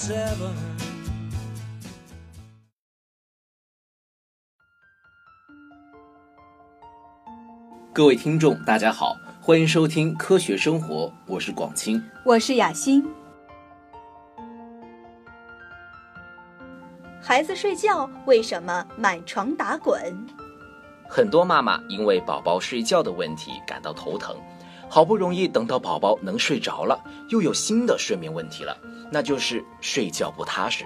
747. 各位听众，大家好，欢迎收听《科学生活》，我是广清。我是雅欣。孩子睡觉为什么满床打滚？很多妈妈因为宝宝睡觉的问题感到头疼，好不容易等到宝宝能睡着了，又有新的睡眠问题了，那就是睡觉不踏实。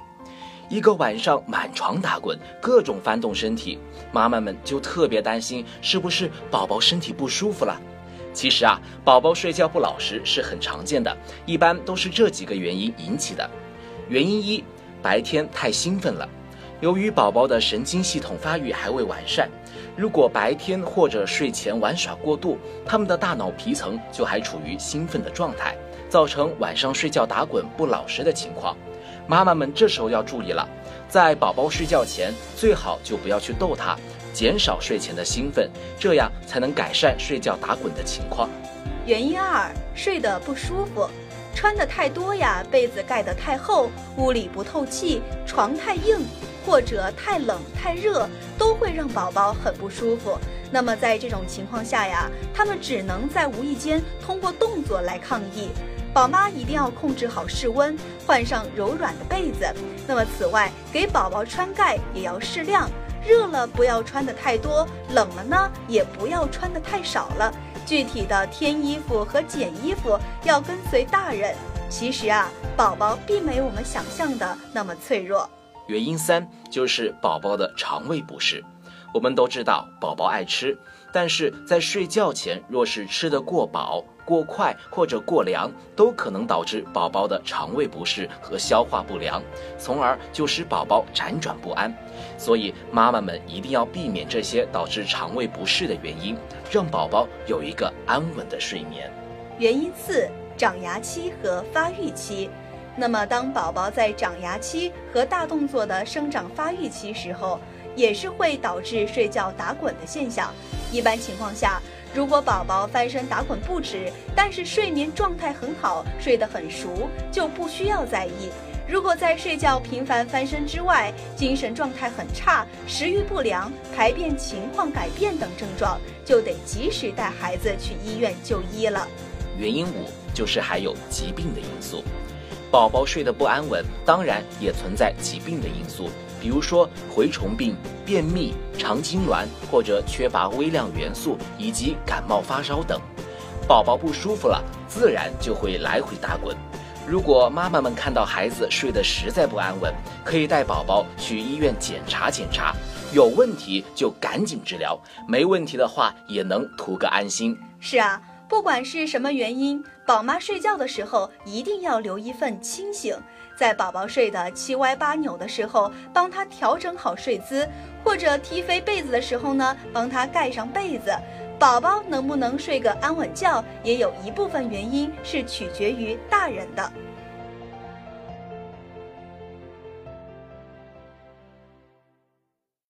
一个晚上满床打滚，各种翻动身体，妈妈们就特别担心是不是宝宝身体不舒服了。其实啊，宝宝睡觉不老实是很常见的，一般都是这几个原因引起的。原因一，白天太兴奋了。由于宝宝的神经系统发育还未完善，如果白天或者睡前玩耍过度，他们的大脑皮层就还处于兴奋的状态，造成晚上睡觉打滚不老实的情况。妈妈们这时候要注意了，在宝宝睡觉前最好就不要去逗他，减少睡前的兴奋，这样才能改善睡觉打滚的情况。原因二，睡得不舒服，穿的太多呀，被子盖得太厚，屋里不透气，床太硬，或者太冷太热，都会让宝宝很不舒服。那么在这种情况下呀，他们只能在无意间通过动作来抗议。宝妈一定要控制好室温，换上柔软的被子。那么此外，给宝宝穿盖也要适量，热了不要穿的太多，冷了呢也不要穿的太少了。具体的添衣服和减衣服要跟随大人。其实啊，宝宝并没有我们想象的那么脆弱。原因三就是宝宝的肠胃不适。我们都知道宝宝爱吃，但是在睡觉前若是吃得过饱、过快或者过凉，都可能导致宝宝的肠胃不适和消化不良，从而就使宝宝辗转不安。所以妈妈们一定要避免这些导致肠胃不适的原因，让宝宝有一个安稳的睡眠。原因四：长牙期和发育期。那么，当宝宝在长牙期和大动作的生长发育期时候，也是会导致睡觉打滚的现象。一般情况下，如果宝宝翻身打滚不止，但是睡眠状态很好，睡得很熟，就不需要在意。如果在睡觉频繁翻身之外，精神状态很差、食欲不良、排便情况改变等症状，就得及时带孩子去医院就医了。原因五就是还有疾病的因素。宝宝睡得不安稳，当然也存在疾病的因素，比如说蛔虫病、便秘、肠痉挛或者缺乏微量元素以及感冒发烧等。宝宝不舒服了，自然就会来回打滚。如果妈妈们看到孩子睡得实在不安稳，可以带宝宝去医院检查检查，有问题就赶紧治疗，没问题的话也能图个安心。是啊。不管是什么原因，宝妈睡觉的时候一定要留一份清醒。在宝宝睡得七歪八扭的时候，帮他调整好睡姿，或者踢飞被子的时候呢，帮他盖上被子。宝宝能不能睡个安稳觉，也有一部分原因是取决于大人的。